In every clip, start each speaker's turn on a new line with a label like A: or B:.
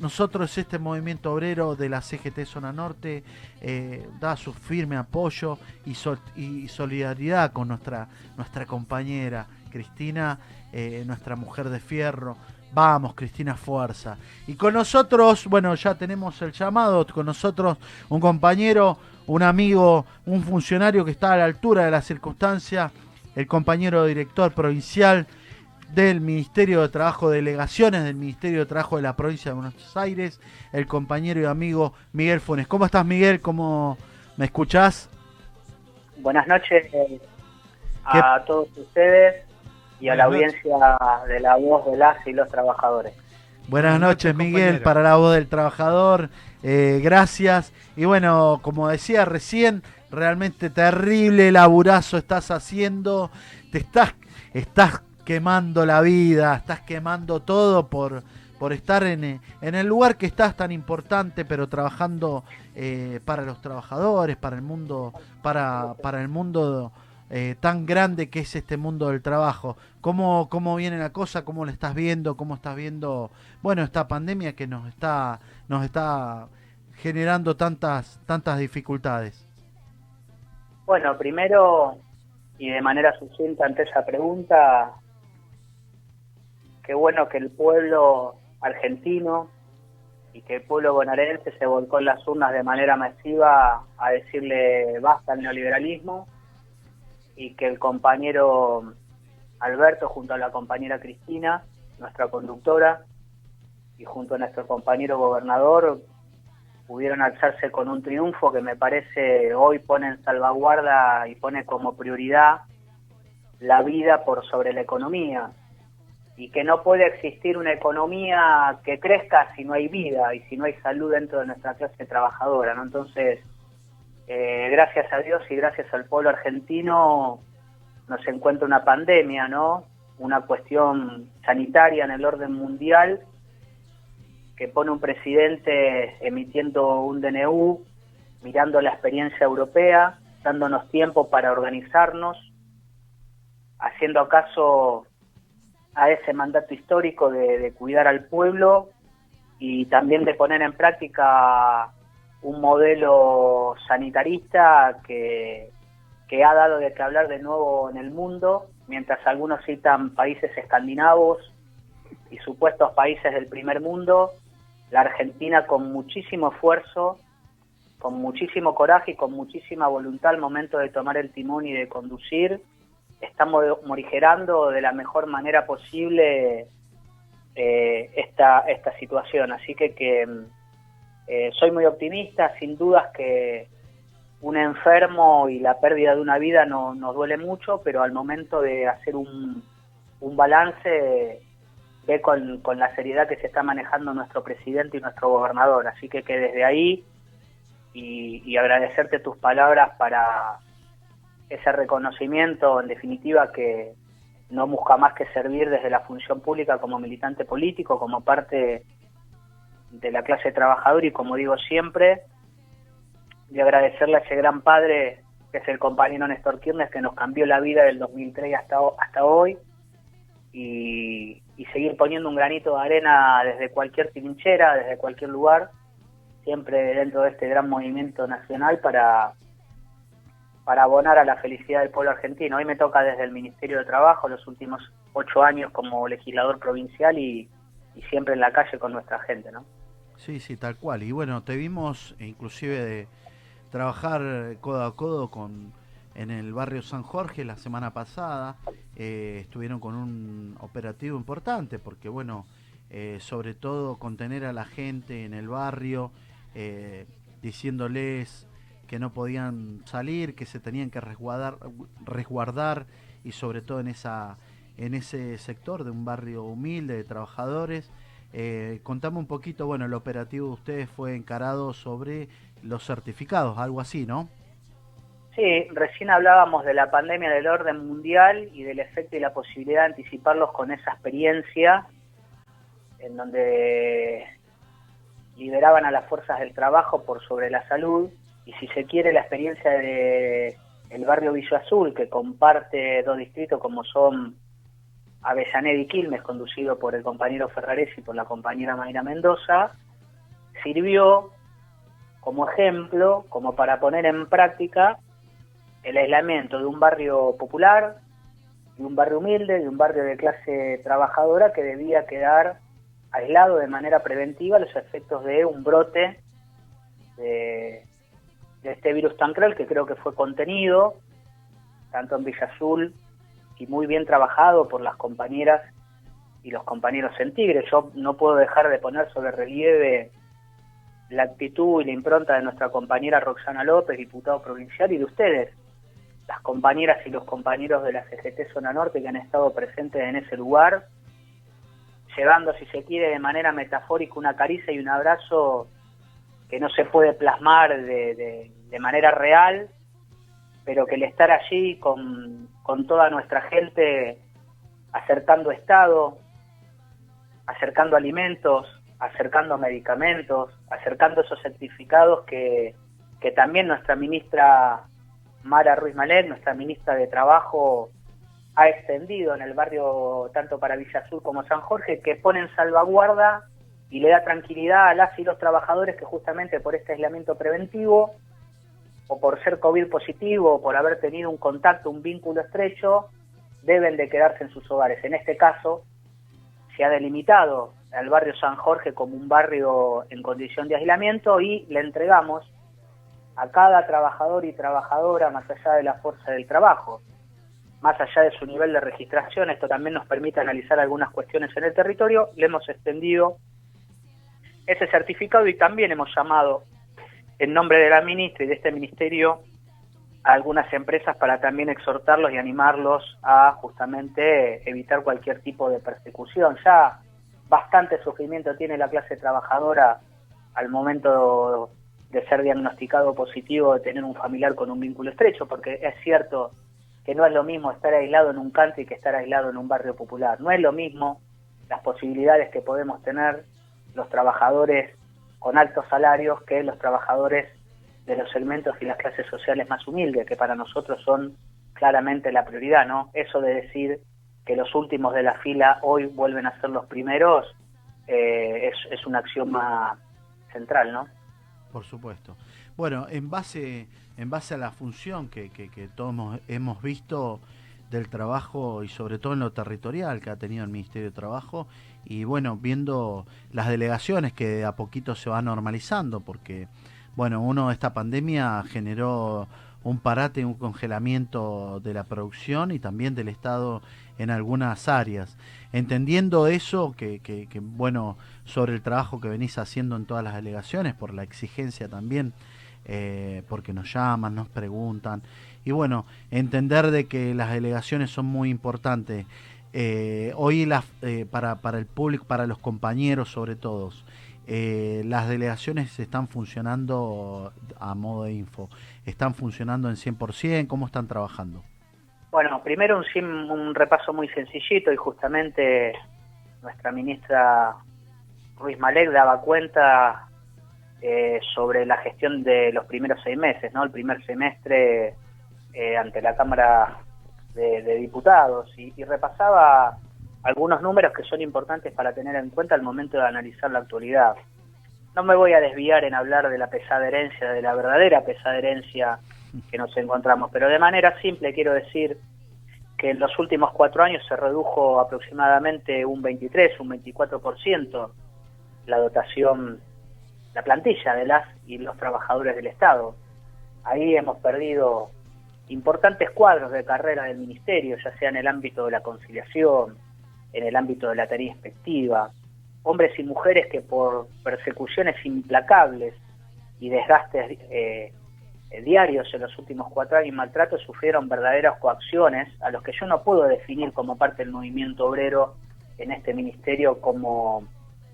A: nosotros, este movimiento obrero de la CGT Zona Norte, eh, da su firme apoyo y, solidaridad con nuestra, compañera Cristina, eh, nuestra mujer de fierro. Vamos, Cristina Fuerza. Y con nosotros, bueno, ya tenemos el llamado, con nosotros un compañero, un amigo, un funcionario que está a la altura de la circunstancia, el compañero director provincial del Ministerio de Trabajo, delegaciones del Ministerio de Trabajo de la provincia de Buenos Aires, el compañero y amigo Miguel Funes. ¿Cómo estás, Miguel? ¿Cómo me escuchás?
B: Buenas noches a todos ustedes y a la audiencia de la voz de las y los trabajadores.
A: Buenas noches, Miguel, para la voz del trabajador. Eh, gracias. Y bueno, como decía recién, realmente terrible laburazo estás haciendo. Te estás, estás quemando la vida, estás quemando todo por, por estar en, en el lugar que estás tan importante, pero trabajando eh, para los trabajadores, para el mundo, para, para el mundo eh, tan grande que es este mundo del trabajo. ¿Cómo, ¿Cómo viene la cosa? ¿Cómo lo estás viendo? ¿Cómo estás viendo, bueno, esta pandemia que nos está, nos está generando tantas, tantas dificultades?
B: Bueno, primero, y de manera sucinta ante esa pregunta, qué bueno que el pueblo argentino y que el pueblo bonaerense se volcó en las urnas de manera masiva a decirle basta al neoliberalismo y que el compañero Alberto junto a la compañera Cristina, nuestra conductora, y junto a nuestro compañero gobernador pudieron alzarse con un triunfo que me parece hoy pone en salvaguarda y pone como prioridad la vida por sobre la economía y que no puede existir una economía que crezca si no hay vida y si no hay salud dentro de nuestra clase trabajadora, ¿no? Entonces, eh, gracias a Dios y gracias al pueblo argentino nos encuentra una pandemia, ¿no? Una cuestión sanitaria en el orden mundial que pone un presidente emitiendo un DNU, mirando la experiencia europea, dándonos tiempo para organizarnos, haciendo acaso a ese mandato histórico de, cuidar al pueblo y también de poner en práctica un modelo sanitarista que, que ha dado de qué hablar de nuevo en el mundo, mientras algunos citan países escandinavos y supuestos países del primer mundo, la Argentina con muchísimo esfuerzo, con muchísimo coraje y con muchísima voluntad al momento de tomar el timón y de conducir, estamos morigerando de la mejor manera posible eh, esta, esta situación. Así que, que eh, soy muy optimista, sin dudas que un enfermo y la pérdida de una vida no, nos duele mucho, pero al momento de hacer un, un balance ve con, con, la seriedad que se está manejando nuestro presidente y nuestro gobernador. Así que que desde ahí y, y agradecerte tus palabras para ese reconocimiento, en definitiva, que no busca más que servir desde la función pública como militante político, como parte de la clase trabajadora y como digo siempre, de agradecerle a ese gran padre que es el compañero Néstor Kirchner que nos cambió la vida del 2003 hasta, hasta hoy y, y seguir poniendo un granito de arena desde cualquier trinchera, desde cualquier lugar, siempre dentro de este gran movimiento nacional para para abonar a la felicidad del pueblo argentino. Hoy me toca desde el Ministerio de Trabajo los últimos ocho años como legislador provincial y, siempre en la calle con nuestra gente, ¿no?
A: Sí, sí, tal cual. Y bueno, te vimos inclusive de trabajar codo a codo con en el barrio San Jorge la semana pasada. Eh, estuvieron con un operativo importante porque, bueno, eh, sobre todo contener a la gente en el barrio, eh, diciéndoles que no podían salir, que se tenían que resguardar, resguardar y sobre todo en esa en ese sector de un barrio humilde de trabajadores. Eh, contame un poquito, bueno, el operativo de ustedes fue encarado sobre los certificados, algo así, ¿no?
B: Sí, recién hablábamos de la pandemia del orden mundial y del efecto y la posibilidad de anticiparlos con esa experiencia en donde liberaban a las fuerzas del trabajo por sobre la salud y si se quiere la experiencia de el barrio Villa Azul, que comparte dos distritos como son Avellaneda y Quilmes, conducido por el compañero Ferrares y por la compañera Mayra Mendoza, sirvió como ejemplo, como para poner en práctica el aislamiento de un barrio popular, de un barrio humilde, de un barrio de clase trabajadora que debía quedar aislado de manera preventiva los efectos de un brote de, este virus tan cruel que creo que fue contenido tanto en Villa Azul y muy bien trabajado por las compañeras y los compañeros en Tigre. Yo no puedo dejar de poner sobre relieve la actitud y la impronta de nuestra compañera Roxana López, diputado provincial, y de ustedes, las compañeras y los compañeros de la CGT Zona Norte que han estado presentes en ese lugar, llevando, si se quiere, de manera metafórica una caricia y un abrazo que no se puede plasmar de, manera real, pero que el estar allí con, con toda nuestra gente acercando Estado, acercando alimentos, acercando medicamentos, acercando esos certificados que, que también nuestra ministra Mara Ruiz Malek, nuestra ministra de Trabajo, ha extendido en el barrio tanto para Villa Azul como San Jorge, que ponen salvaguarda y le da tranquilidad a las y los trabajadores que justamente por este aislamiento preventivo o por ser COVID positivo o por haber tenido un contacto, un vínculo estrecho, deben de quedarse en sus hogares. En este caso, se ha delimitado al barrio San Jorge como un barrio en condición de aislamiento y le entregamos a cada trabajador y trabajadora más allá de la fuerza del trabajo, más allá de su nivel de registración, esto también nos permite analizar algunas cuestiones en el territorio, le hemos extendido ese certificado y también hemos llamado en nombre de la ministra y de este ministerio a algunas empresas para también exhortarlos y animarlos a justamente evitar cualquier tipo de persecución. Ya bastante sufrimiento tiene la clase trabajadora al momento de ser diagnosticado positivo, de tener un familiar con un vínculo estrecho, porque es cierto que no es lo mismo estar aislado en un country que estar aislado en un barrio popular. No es lo mismo las posibilidades que podemos tener los trabajadores con altos salarios que los trabajadores de los segmentos y las clases sociales más humildes, que para nosotros son claramente la prioridad, ¿no? Eso de decir que los últimos de la fila hoy vuelven a ser los primeros eh, es, es un axioma central, ¿no?
A: Por supuesto. Bueno, en base, en base a la función que, que, todos hemos visto del trabajo y sobre todo en lo territorial que ha tenido el Ministerio de Trabajo y bueno, viendo las delegaciones que a poquito se van normalizando porque bueno, uno esta pandemia generó un parate, un congelamiento de la producción y también del Estado en algunas áreas. Entendiendo eso, que, que, bueno, sobre el trabajo que venís haciendo en todas las delegaciones, por la exigencia también, eh, porque nos llaman, nos preguntan, y bueno, entender de que las delegaciones son muy importantes. Eh, hoy eh, para, para el público, para los compañeros sobre todo, las delegaciones están funcionando a modo de info, están funcionando en 100%, ¿cómo están trabajando?
B: Bueno, primero un, un repaso muy sencillito y justamente nuestra ministra Ruiz Malek daba cuenta eh, sobre la gestión de los primeros seis meses, ¿no? El primer semestre eh, ante la Cámara de, Diputados y, repasaba algunos números que son importantes para tener en cuenta al momento de analizar la actualidad. No me voy a desviar en hablar de la pesada herencia, de la verdadera pesada herencia que nos encontramos. Pero de manera simple quiero decir que en los últimos cuatro años se redujo aproximadamente un 23, un 24% la dotación, la plantilla de las y los trabajadores del Estado. Ahí hemos perdido importantes cuadros de carrera del Ministerio, ya sea en el ámbito de la conciliación, en el ámbito de la tarea inspectiva, hombres y mujeres que por persecuciones implacables y desgastes eh, eh, diarios en los últimos cuatro años maltratos sufrieron verdaderas coacciones a los que yo no puedo definir como parte del movimiento obrero en este ministerio como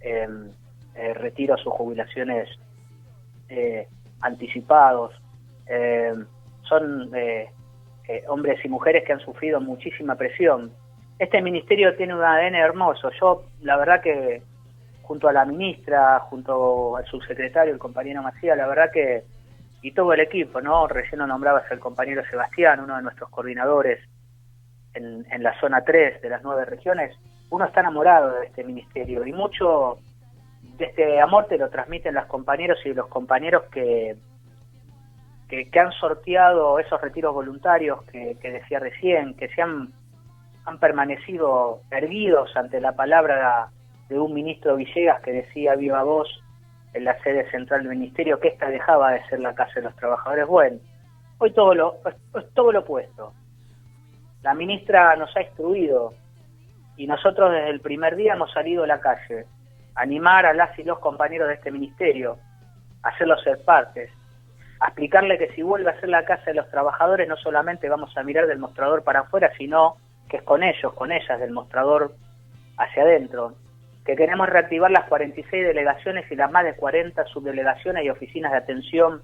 B: em, eh, retiro a sus jubilaciones eh, anticipados. Em, son hombres y mujeres que han sufrido muchísima presión. Este ministerio tiene un ADN hermoso. Yo, la verdad que junto a la ministra, junto al subsecretario, el compañero Macías, la verdad que y todo el equipo, ¿no? Recién lo nombrabas el compañero Sebastián, uno de nuestros coordinadores en, en la zona 3 de las nueve regiones. Uno está enamorado de este ministerio y mucho este amor te lo transmiten los compañeros y los compañeros que, que, han sorteado esos retiros voluntarios que, decía recién, que se han, han permanecido erguidos ante la palabra de un ministro Villegas que decía viva voz en la sede central del ministerio que esta dejaba de ser la casa de los trabajadores. Bueno, hoy todo lo, es todo lo opuesto. La ministra nos ha instruido y nosotros desde el primer día hemos salido a la calle a animar a las y los compañeros de este ministerio, a hacerlos ser partes, explicarle que si vuelve a ser la casa de los trabajadores no solamente vamos a mirar del mostrador para afuera, sino que es con ellos, con ellas, del mostrador hacia adentro, que queremos reactivar las 46 delegaciones y las más de 40 subdelegaciones y oficinas de atención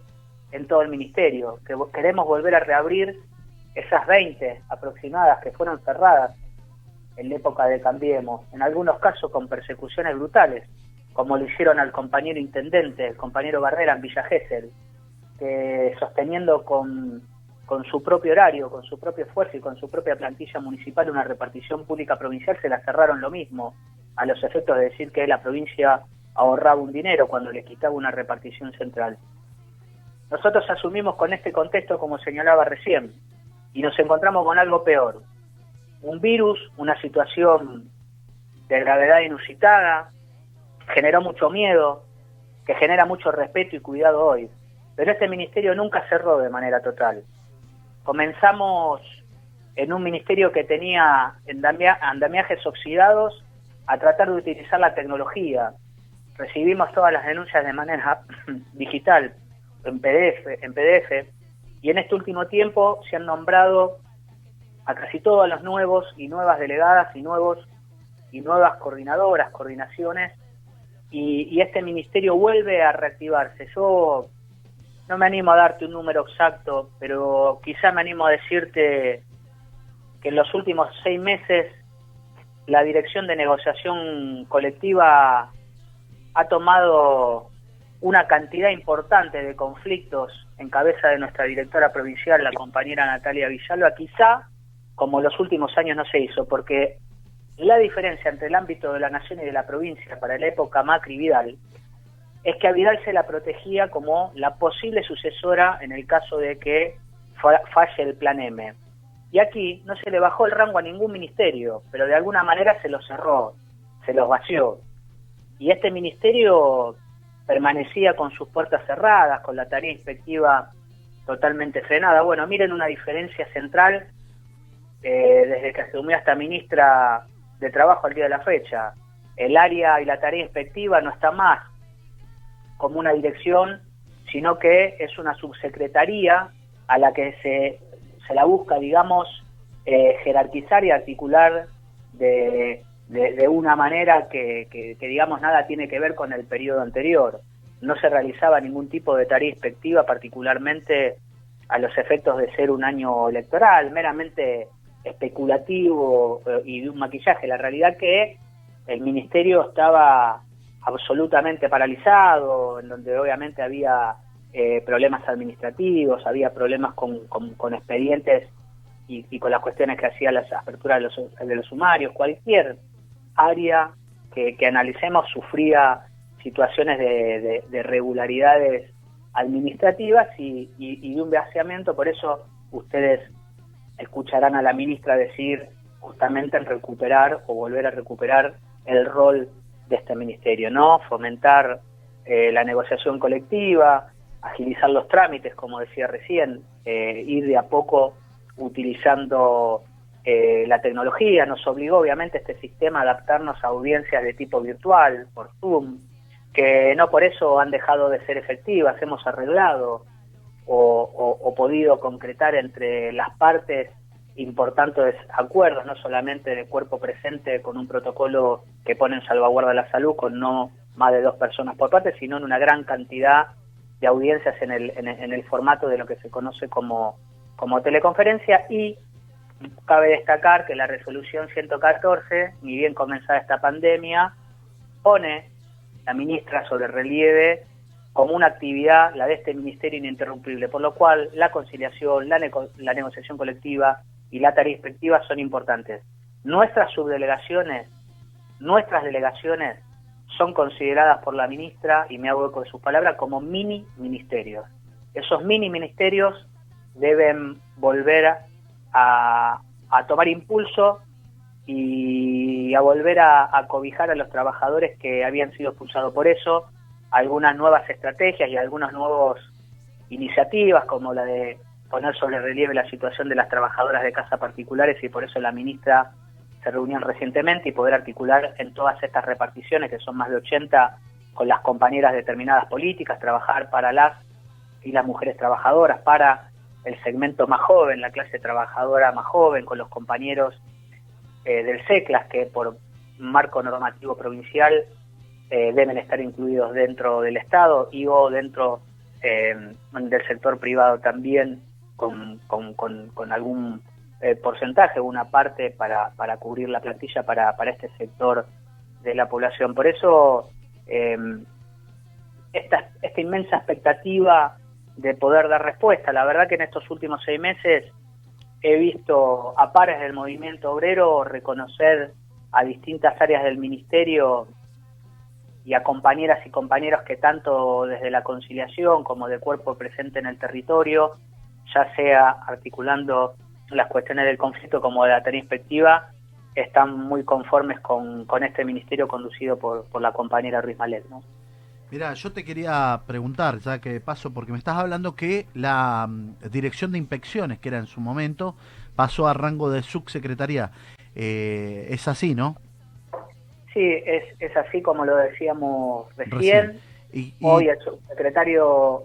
B: en todo el ministerio, que queremos volver a reabrir esas 20 aproximadas que fueron cerradas en la época de Cambiemos, en algunos casos con persecuciones brutales, como lo hicieron al compañero intendente, el compañero Barrera en Villa Gesell, que sosteniendo con, con su propio horario, con su propio esfuerzo y con su propia plantilla municipal una repartición pública provincial, se la cerraron lo mismo, a los efectos de decir que la provincia ahorraba un dinero cuando le quitaba una repartición central. Nosotros asumimos con este contexto, como señalaba recién, y nos encontramos con algo peor. Un virus, una situación de gravedad inusitada, generó mucho miedo, que genera mucho respeto y cuidado hoy. Pero este ministerio nunca cerró de manera total. Comenzamos en un ministerio que tenía andamiajes oxidados a tratar de utilizar la tecnología. Recibimos todas las denuncias de manera digital, en PDF, en PDF, y en este último tiempo se han nombrado a casi todos los nuevos y nuevas delegadas y nuevos y nuevas coordinadoras, coordinaciones, y, este ministerio vuelve a reactivarse. Yo no me animo a darte un número exacto, pero quizá me animo a decirte que en los últimos seis meses la dirección de negociación colectiva ha tomado una cantidad importante de conflictos en cabeza de nuestra directora provincial, la compañera Natalia Villalba, quizá como los últimos años no se hizo, porque la diferencia entre el ámbito de la nación y de la provincia para la época Macri-Vidal es que a Vidal se la protegía como la posible sucesora en el caso de que falle el plan M. Y aquí no se le bajó el rango a ningún ministerio, pero de alguna manera se lo cerró, se los vació. Y este ministerio permanecía con sus puertas cerradas, con la tarea inspectiva totalmente frenada. Bueno, miren una diferencia central eh, desde que asumió esta ministra de Trabajo al día de la fecha. El área y la tarea inspectiva no está más como una dirección, sino que es una subsecretaría a la que se, se la busca, digamos, eh, jerarquizar y articular de, de, una manera que, que, digamos, nada tiene que ver con el periodo anterior. No se realizaba ningún tipo de tarea inspectiva, particularmente a los efectos de ser un año electoral, meramente especulativo eh, y de un maquillaje. La realidad que el ministerio estaba absolutamente paralizado, en donde obviamente había eh, problemas administrativos, había problemas con, con, expedientes y, con las cuestiones que hacía las aperturas de los, de los sumarios, cualquier área que, analicemos sufría situaciones de, de, regularidades administrativas y, y, de un vaciamiento, por eso ustedes escucharán a la ministra decir justamente en recuperar o volver a recuperar el rol de este ministerio, ¿no? Fomentar eh, la negociación colectiva, agilizar los trámites, como decía recién, eh, ir de a poco utilizando eh, la tecnología. Nos obligó, obviamente, este sistema a adaptarnos a audiencias de tipo virtual, por Zoom, que no por eso han dejado de ser efectivas, hemos arreglado o, o podido concretar entre las partes importantes acuerdos, no solamente de cuerpo presente con un protocolo que pone en salvaguarda la salud con no más de dos personas por parte, sino en una gran cantidad de audiencias en el, en el, formato de lo que se conoce como, como teleconferencia. Y cabe destacar que la resolución 114, ni bien comenzada esta pandemia, pone la ministra sobre relieve como una actividad, la de este ministerio ininterrumpible, por lo cual la conciliación, la, la negociación colectiva, y la tarea inspectiva son importantes. Nuestras subdelegaciones, nuestras delegaciones son consideradas por la ministra, y me hago eco de sus palabras, como mini ministerios. Esos mini ministerios deben volver a, tomar impulso y a volver a, cobijar a los trabajadores que habían sido expulsados por eso, algunas nuevas estrategias y algunas nuevas iniciativas como la de poner sobre relieve la situación de las trabajadoras de casa particulares y por eso la ministra se reunió recientemente y poder articular en todas estas reparticiones, que son más de 80, con las compañeras determinadas políticas, trabajar para las y las mujeres trabajadoras, para el segmento más joven, la clase trabajadora más joven, con los compañeros eh, del SECLAS, que por marco normativo provincial eh, deben estar incluidos dentro del Estado y o dentro eh, del sector privado también con, con, con, algún porcentaje, una parte para, para cubrir la plantilla para, para este sector de la población. Por eso esta, esta inmensa expectativa de poder dar respuesta. La verdad que en estos últimos seis meses he visto a pares del movimiento obrero reconocer a distintas áreas del ministerio y a compañeras y compañeros que tanto desde la conciliación como de cuerpo presente en el territorio, ya sea articulando las cuestiones del conflicto como de la tarea inspectiva, están muy conformes con, con este ministerio conducido por, por la compañera Ruiz Malet. ¿no?
A: Mira, yo te quería preguntar, ya que paso, porque me estás hablando que la mm, dirección de inspecciones, que era en su momento, pasó a rango de subsecretaría. Eh, es así, ¿no?
B: Sí, es, es así como lo decíamos recién. Hoy el subsecretario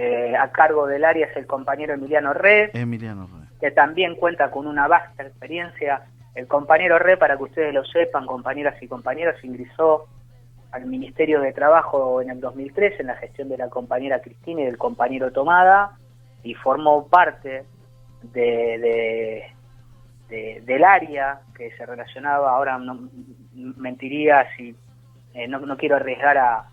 B: eh, a cargo del área es el compañero Emiliano Red,
A: Emiliano Red,
B: que también cuenta con una vasta experiencia. El compañero Red, para que ustedes lo sepan, compañeras y compañeros, ingresó al Ministerio de Trabajo en el 2003 en la gestión de la compañera Cristina y del compañero Tomada y formó parte de, del área que se relacionaba, ahora no, mentiría si eh, no, quiero arriesgar a,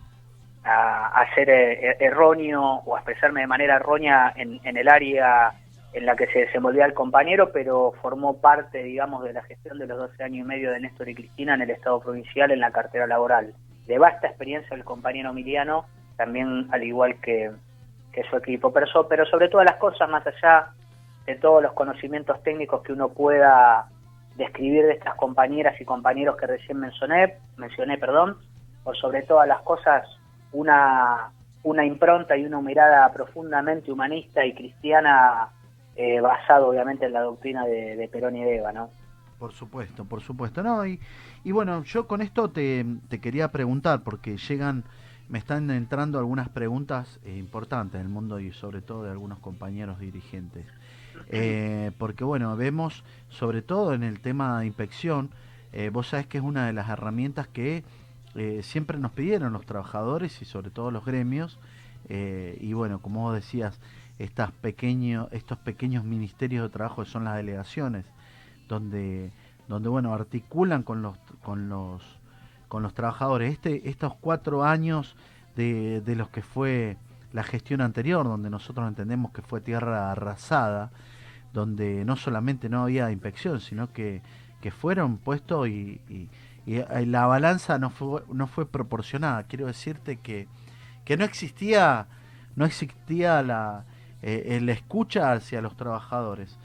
B: a, ser eh, erróneo o a expresarme de manera errónea en, en el área en la que se desenvolvía el compañero, pero formó parte, digamos, de la gestión de los 12 años y medio de Néstor y Cristina en el Estado provincial en la cartera laboral de vasta experiencia el compañero Emiliano, también al igual que, su equipo. Pero, pero sobre todas las cosas, más allá de todos los conocimientos técnicos que uno pueda describir de estas compañeras y compañeros que recién mencioné, mencioné perdón, por sobre todas las cosas una, una impronta y una mirada profundamente humanista y cristiana eh, basado obviamente en la doctrina de, de Perón y de Eva, ¿no?
A: Por supuesto, por supuesto. No, y, y bueno, yo con esto te, te, quería preguntar, porque llegan, me están entrando algunas preguntas eh, importantes del mundo y sobre todo de algunos compañeros dirigentes. Eh, porque bueno, vemos sobre todo en el tema de inspección, eh, vos sabés que es una de las herramientas que siempre nos pidieron los trabajadores y sobre todo los gremios. y bueno, como vos decías, estas estos pequeños ministerios de trabajo son las delegaciones donde, donde bueno, articulan con los, con los, con los trabajadores. Este, estos cuatro años de, de los que fue la gestión anterior, donde nosotros entendemos que fue tierra arrasada, donde no solamente no había inspección, sino que, que fueron puestos y, y, la balanza no fue, no fue proporcionada. Quiero decirte que, que no existía, no existía la, eh, la escucha hacia los trabajadores.